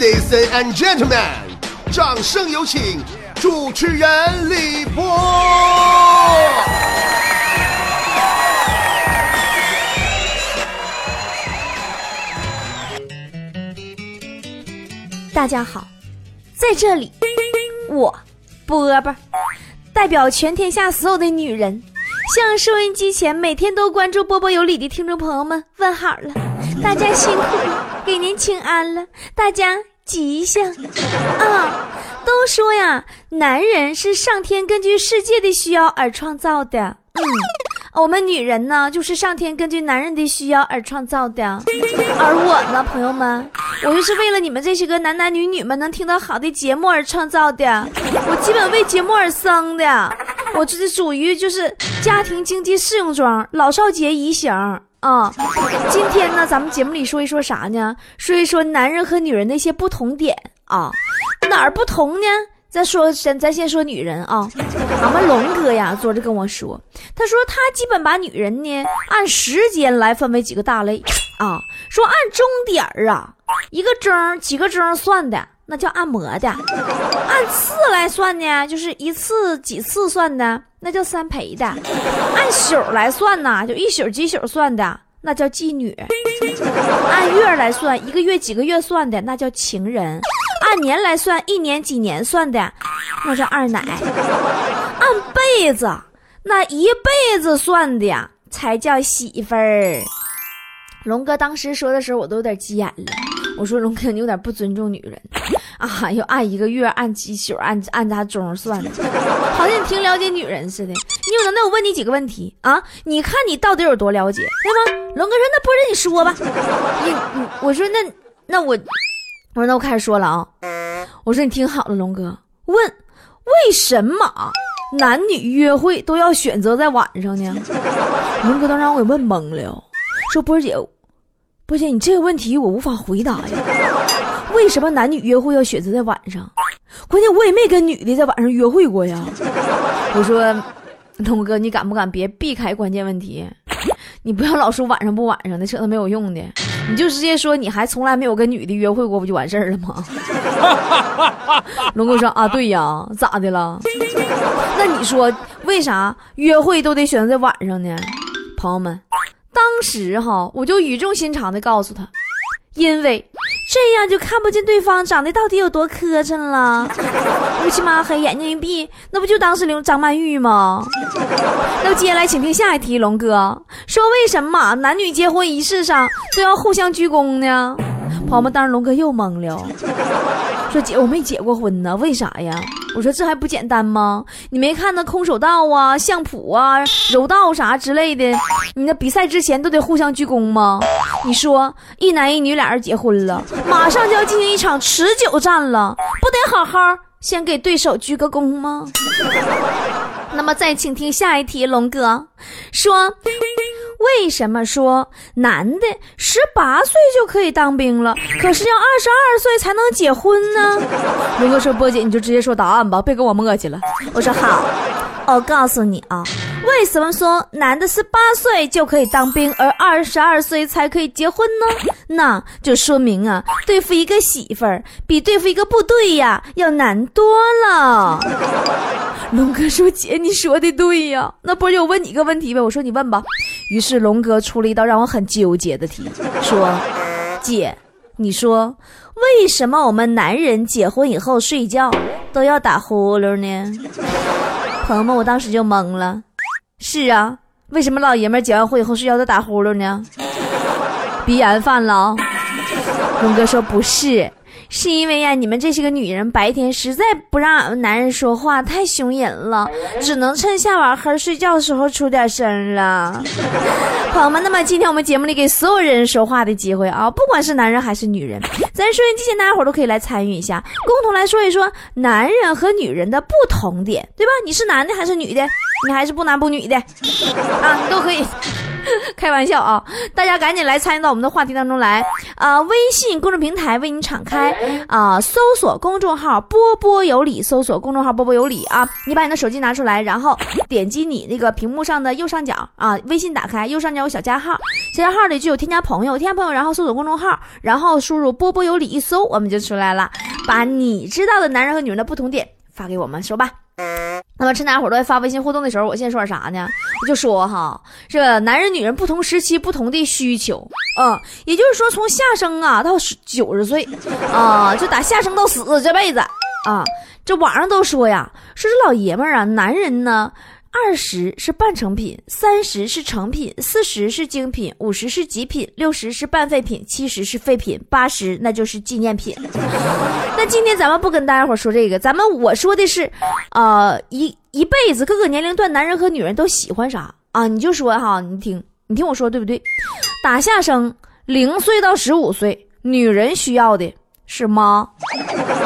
Ladies and gentlemen，掌声有请主持人李波。大家好，在这里，我波波代表全天下所有的女人，向收音机前每天都关注波波有理的听众朋友们问好了。大家辛苦了，给您请安了，大家吉祥啊！都说呀，男人是上天根据世界的需要而创造的，嗯。我们女人呢，就是上天根据男人的需要而创造的，而我呢，朋友们，我就是为了你们这些个男男女女们能听到好的节目而创造的，我基本为节目而生的，我这是属于就是家庭经济适用装，老少皆宜型啊。今天呢，咱们节目里说一说啥呢？说一说男人和女人的一些不同点啊，哪儿不同呢？再说，先咱先说女人啊，俺们龙哥呀，昨儿跟我说，他说他基本把女人呢按时间来分为几个大类啊，说按钟点儿啊，一个钟几个钟算的，那叫按摩的；按次来算呢，就是一次几次算的，那叫三陪的；按宿来算呢，就一宿几宿算的，那叫妓女；按月来算，一个月几个月算的，那叫情人。按年来算，一年几年算的，那叫二奶；按辈子，那一辈子算的，才叫媳妇儿。龙哥当时说的时候，我都有点急眼了。我说龙哥，你有点不尊重女人啊！要按一个月、按几宿、按按啥钟算的，好像你挺了解女人似的。你有能耐我问你几个问题啊？你看你到底有多了解，对吗？龙哥说：“那不是你说吧。”你你，我说那那我。我说那我开始说了啊，我说你听好了，龙哥问为什么男女约会都要选择在晚上呢？龙哥都让我给问懵了，说波姐，波姐你这个问题我无法回答呀。为什么男女约会要选择在晚上？关键我也没跟女的在晚上约会过呀。我说龙哥，你敢不敢别避开关键问题？你不要老说晚上不晚上的，扯那没有用的。你就直接说你还从来没有跟女的约会过，不就完事儿了吗？龙哥说啊，对呀，咋的了？那你说为啥约会都得选择在晚上呢？朋友们，当时哈，我就语重心长的告诉他，因为。这样就看不见对方长得到底有多磕碜了，乌漆嘛黑，眼睛一闭，那不就当是刘张曼玉吗？那接下来请听下一题，龙哥说为什么男女结婚仪式上都要互相鞠躬呢？朋友们，当时龙哥又懵了，说姐我没结过婚呢，为啥呀？我说这还不简单吗？你没看那空手道啊、相扑啊、柔道啥之类的，你那比赛之前都得互相鞠躬吗？你说一男一女俩人结婚了，马上就要进行一场持久战了，不得好好先给对手鞠个躬吗？那么再请听下一题，龙哥说。为什么说男的十八岁就可以当兵了，可是要二十二岁才能结婚呢？龙哥说：“波姐，你就直接说答案吧，别跟我磨叽了。”我说：“好，我告诉你啊，为什么说男的十八岁就可以当兵，而二十二岁才可以结婚呢？那就说明啊，对付一个媳妇儿比对付一个部队呀要难多了。”龙哥说：“姐，你说的对呀。那波姐，我问你一个问题呗。我说你问吧。”于是龙哥出了一道让我很纠结的题，说：“姐，你说为什么我们男人结婚以后睡觉都要打呼噜呢？”朋友们，我当时就懵了。是啊，为什么老爷们结完婚以后睡觉都打呼噜呢？鼻炎犯了？龙哥说不是。是因为呀，你们这些个女人白天实在不让俺们男人说话，太凶人了，只能趁下晚黑睡觉的时候出点声了。朋友们，那么今天我们节目里给所有人说话的机会啊，不管是男人还是女人，咱收音机前大家伙都可以来参与一下，共同来说一说男人和女人的不同点，对吧？你是男的还是女的？你还是不男不女的啊？都可以。开玩笑啊！大家赶紧来参与到我们的话题当中来啊！微信公众平台为你敞开啊！搜索公众号“波波有理”，搜索公众号“波波有理”啊！你把你的手机拿出来，然后点击你那个屏幕上的右上角啊，微信打开，右上角有小加号，小加号里就有添加朋友，添加朋友然后搜索公众号，然后输入波波有理一搜，我们就出来了。把你知道的男人和女人的不同点发给我们，说吧。那么趁大家伙都在发微信互动的时候，我现在说点啥呢？我就说哈，这男人女人不同时期不同的需求，嗯，也就是说从下生啊到九十岁，啊，就打下生到死这辈子啊，这网上都说呀，说这老爷们儿啊，男人呢。二十是半成品，三十是成品，四十是精品，五十是极品，六十是半废品，七十是废品，八十那就是纪念品。那今天咱们不跟大家伙说这个，咱们我说的是，呃，一一辈子各个年龄段男人和女人都喜欢啥啊？你就说哈，你听，你听我说对不对？打下生零岁到十五岁，女人需要的是妈，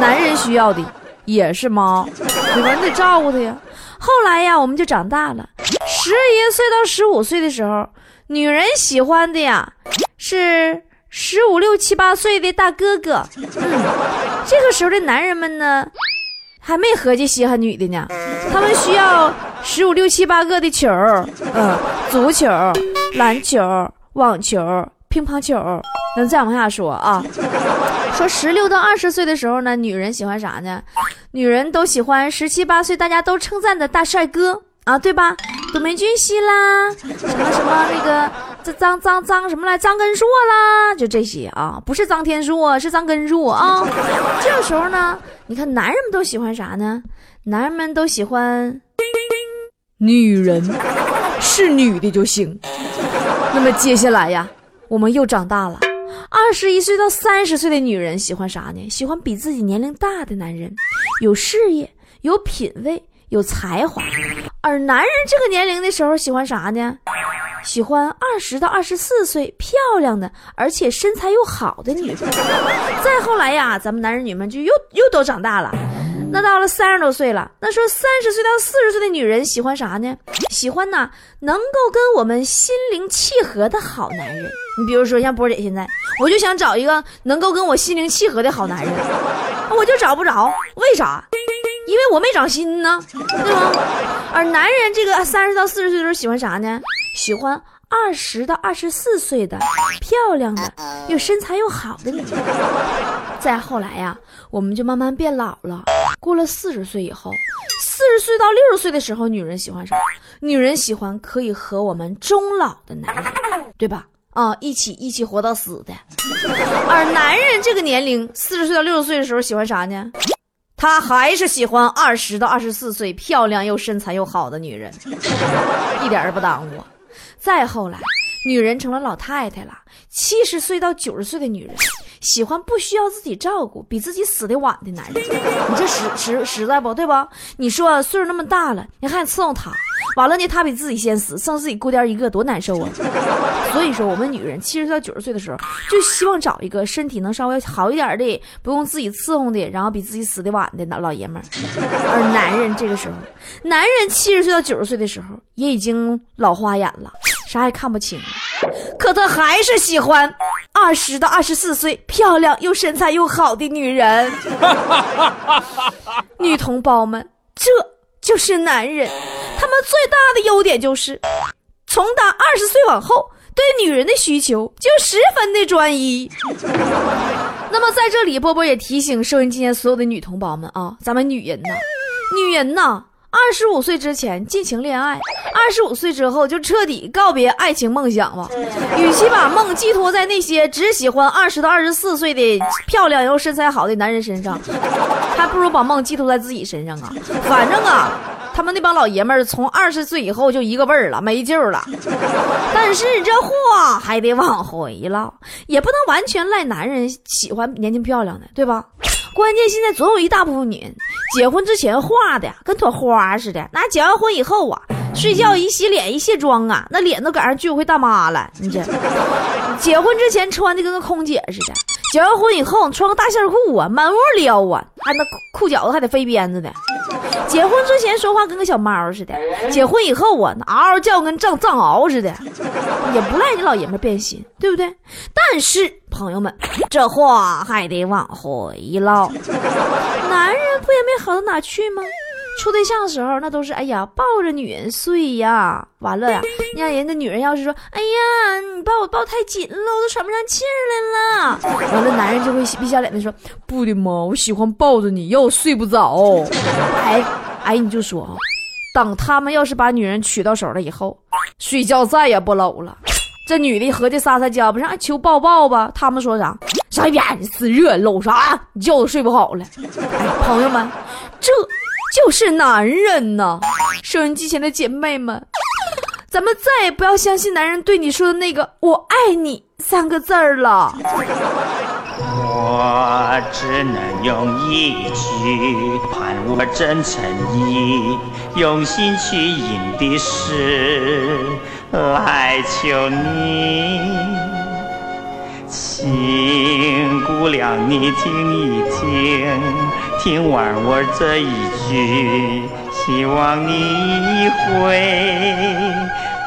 男人需要的也是妈，你们？得照顾他呀。后来呀，我们就长大了。十一岁到十五岁的时候，女人喜欢的呀是十五六七八岁的大哥哥。嗯，这个时候的男人们呢，还没合计稀罕女的呢，他们需要十五六七八个的球，嗯，足球、篮球、网球、乒乓球。那再往下说啊，说十六到二十岁的时候呢，女人喜欢啥呢？女人都喜欢十七八岁大家都称赞的大帅哥啊，对吧？董明俊熙啦，什么什么那个这张张张什么来？张根硕啦，就这些啊，不是张天硕，是张根硕啊。这个时候呢，你看男人们都喜欢啥呢？男人们都喜欢女人，是女的就行。那么接下来呀，我们又长大了。二十一岁到三十岁的女人喜欢啥呢？喜欢比自己年龄大的男人，有事业、有品味、有才华。而男人这个年龄的时候喜欢啥呢？喜欢二十到二十四岁漂亮的，而且身材又好的女人。再后来呀，咱们男人女们就又又都长大了。那到了三十多岁了，那说三十岁到四十岁的女人喜欢啥呢？喜欢呐，能够跟我们心灵契合的好男人。你比如说像波姐现在，我就想找一个能够跟我心灵契合的好男人，我就找不着，为啥？因为我没长心呢，对吗？而男人这个三十到四十岁的时候喜欢啥呢？喜欢。二十到二十四岁的漂亮的又身材又好的女人，再后来呀，我们就慢慢变老了。过了四十岁以后，四十岁到六十岁的时候，女人喜欢啥？女人喜欢可以和我们终老的男人，对吧？啊，一起一起活到死的。而男人这个年龄，四十岁到六十岁的时候喜欢啥呢？他还是喜欢二十到二十四岁漂亮又身材又好的女人，一点儿不耽误。再后来，女人成了老太太了，七十岁到九十岁的女人，喜欢不需要自己照顾、比自己死的晚的男人。你这实实实在不对吧？你说岁数那么大了，你还伺候他，完了呢，他比自己先死，剩自己孤单一个，多难受啊！所以说，我们女人七十岁到九十岁的时候，就希望找一个身体能稍微好一点的，不用自己伺候的，然后比自己死的晚的老老爷们儿。而男人这个时候，男人七十岁到九十岁的时候，也已经老花眼了。啥也看不清，可他还是喜欢二十到二十四岁漂亮又身材又好的女人。女同胞们，这就是男人，他们最大的优点就是，从打二十岁往后，对女人的需求就十分的专一。那么在这里，波波也提醒收音机前所有的女同胞们啊，咱们女人呐，女人呐。二十五岁之前尽情恋爱，二十五岁之后就彻底告别爱情梦想吧。与其把梦寄托在那些只喜欢二十到二十四岁的漂亮又身材好的男人身上，还不如把梦寄托在自己身上啊。反正啊，他们那帮老爷们儿从二十岁以后就一个味儿了，没救了。但是这话还得往回唠，也不能完全赖男人喜欢年轻漂亮的，对吧？关键现在总有一大部分女人，结婚之前化的跟朵花似的，那结完婚以后啊，睡觉一洗脸一卸妆啊，那脸都赶上居委会大妈了。你这，结婚之前穿的跟个空姐似的，结完婚以后穿个大线裤啊，满屋撩啊，还那裤脚子还得飞鞭子的。结婚之前说话跟个小猫似的，结婚以后我，嗷嗷叫跟藏藏獒似的，也不赖你老爷们变心，对不对？但是朋友们，这话还得往回唠，男人不也没好到哪去吗？处对象的时候，那都是哎呀抱着女人睡呀。完了呀，让人家女人要是说，哎呀，你把我抱太紧了，我都喘不上气儿来了。完了，男人就会逼笑脸的说，不的嘛，我喜欢抱着你，要我睡不着。哎哎，你就说啊，等他们要是把女人娶到手了以后，睡觉再也不搂了。这女的合计撒撒娇，不是求抱抱吧？他们说啥？啥边死热搂啥？你觉都睡不好了。哎，朋友们，这就是男人呐！收音机前的姐妹们，咱们再也不要相信男人对你说的那个“我爱你”三个字儿了。我只能用一句盼我真诚意，用心去吟的诗来求你，请姑娘你听一听，听完我这一句，希望你会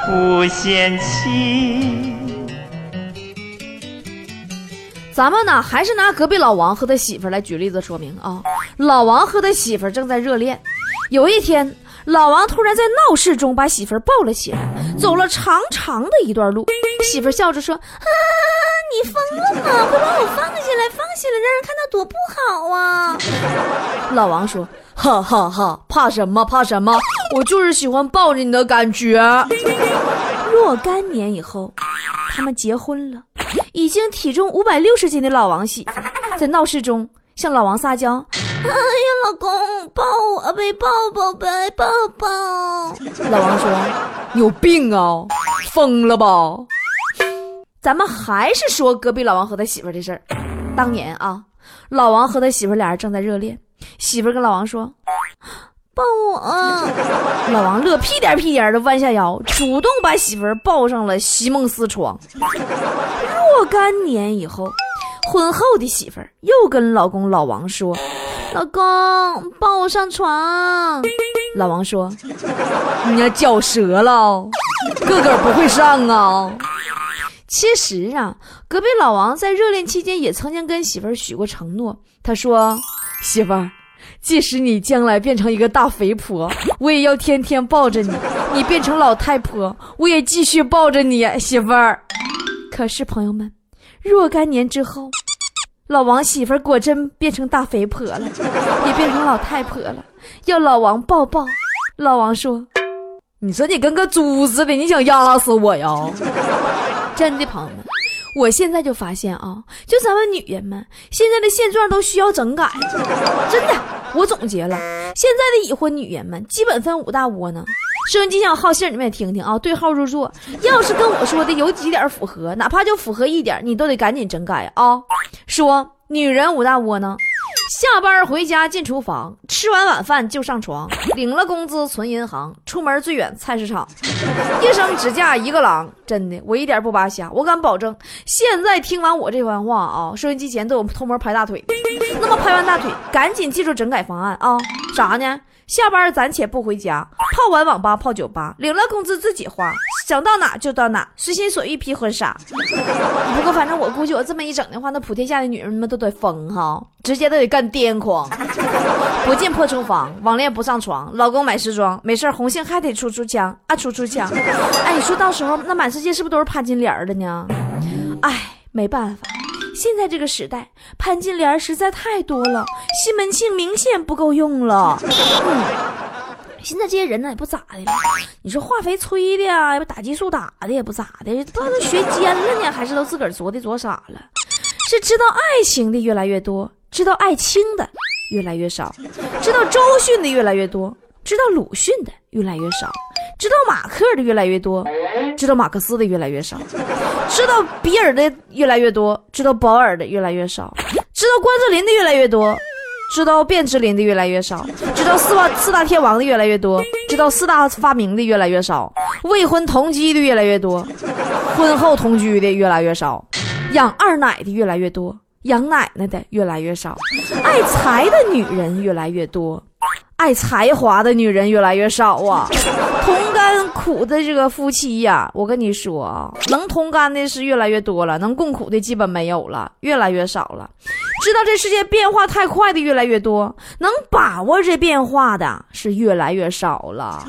不嫌弃。咱们呢，还是拿隔壁老王和他媳妇来举例子说明啊。老王和他媳妇正在热恋，有一天，老王突然在闹市中把媳妇抱了起来，走了长长的一段路。媳妇笑着说：“啊，你疯了吗？快把我放下来，放下来，让人看到多不好啊！”老王说：“哈哈哈，怕什么？怕什么？我就是喜欢抱着你的感觉。”若干年以后，他们结婚了。已经体重五百六十斤的老王媳妇，在闹市中向老王撒娇：“哎呀，老公，抱我呗，抱抱呗，抱抱。”老王说：“有病啊，疯了吧？”咱们还是说隔壁老王和他媳妇的事儿。当年啊，老王和他媳妇俩人正在热恋，媳妇跟老王说。抱我！老王乐屁颠屁颠的弯下腰，主动把媳妇儿抱上了席梦思床。若干年以后，婚后的媳妇儿又跟老公老王说：“老公，抱我上床。”老王说：“你要脚折了，个个不会上啊。”其实啊，隔壁老王在热恋期间也曾经跟媳妇儿许过承诺，他说：“媳妇儿。”即使你将来变成一个大肥婆，我也要天天抱着你；你变成老太婆，我也继续抱着你，媳妇儿。可是朋友们，若干年之后，老王媳妇儿果真变成大肥婆了，也变成老太婆了，要老王抱抱。老王说：“你说你跟个猪似的，你想压死我呀？”真的，朋友们。我现在就发现啊，就咱们女人们现在的现状都需要整改，真的。我总结了，现在的已婚女人们基本分五大窝囊。收音机前好信你们也听听啊，对号入座。要是跟我说的有几点符合，哪怕就符合一点，你都得赶紧整改啊。说女人五大窝囊。下班回家进厨房，吃完晚饭就上床，领了工资存银行，出门最远菜市场，一生只嫁一个郎。真的，我一点不扒瞎，我敢保证，现在听完我这番话啊，收音机前都有偷摸拍大腿。那么拍完大腿，赶紧记住整改方案啊，啥呢？下班暂且不回家，泡完网吧泡酒吧，领了工资自己花，想到哪就到哪，随心所欲披婚纱。不过反正我估计我这么一整的话，那普天下的女人们都得疯哈，直接都得干癫狂。不进破厨房，网恋不上床，老公买时装，没事红杏还得出出枪啊出出枪。哎，你说到时候那满世界是不是都是潘金莲的呢？哎，没办法。现在这个时代，潘金莲实在太多了，西门庆明显不够用了。嗯，现在这些人呢也不咋的，你说化肥催的呀，要不打激素打的也不咋的，不知道都学奸了呢，还是都自个儿作的作傻了？是知道爱情的越来越多，知道爱卿的越来越少，知道周迅的越来越多，知道鲁迅的越来越少。知道马克的越来越多，知道马克思的越来越少，知道比尔的越来越多，知道保尔的越来越少，知道关之琳的越来越多，知道卞之琳的越来越少，知道四大四大天王的越来越多，知道四大发明的越来越少，未婚同居的越来越多，婚后同居的越来越少，养二奶的越来越多，养奶奶的越来越少，爱财的女人越来越多。爱才华的女人越来越少啊，苦的这个夫妻呀，我跟你说啊，能同甘的是越来越多了，能共苦的基本没有了，越来越少了。知道这世界变化太快的越来越多，能把握这变化的是越来越少了。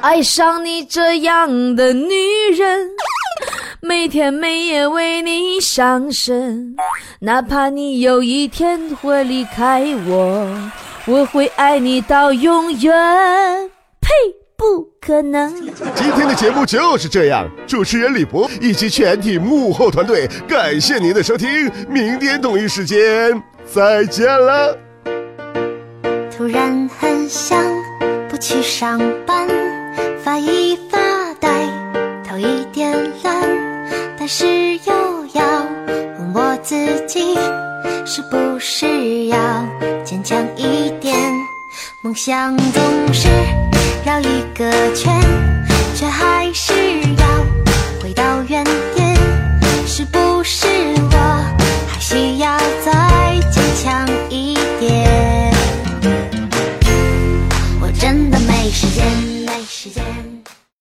爱上你这样的女人，每天每夜为你伤神，哪怕你有一天会离开我，我会爱你到永远。呸！不可能。今天的节目就是这样，主持人李博以及全体幕后团队，感谢您的收听，明天同一时间再见了。突然很想不去上班，发一发呆，头一点乱，但是又要问我自己，是不是要坚强一点？梦想总是。绕一个圈，却还。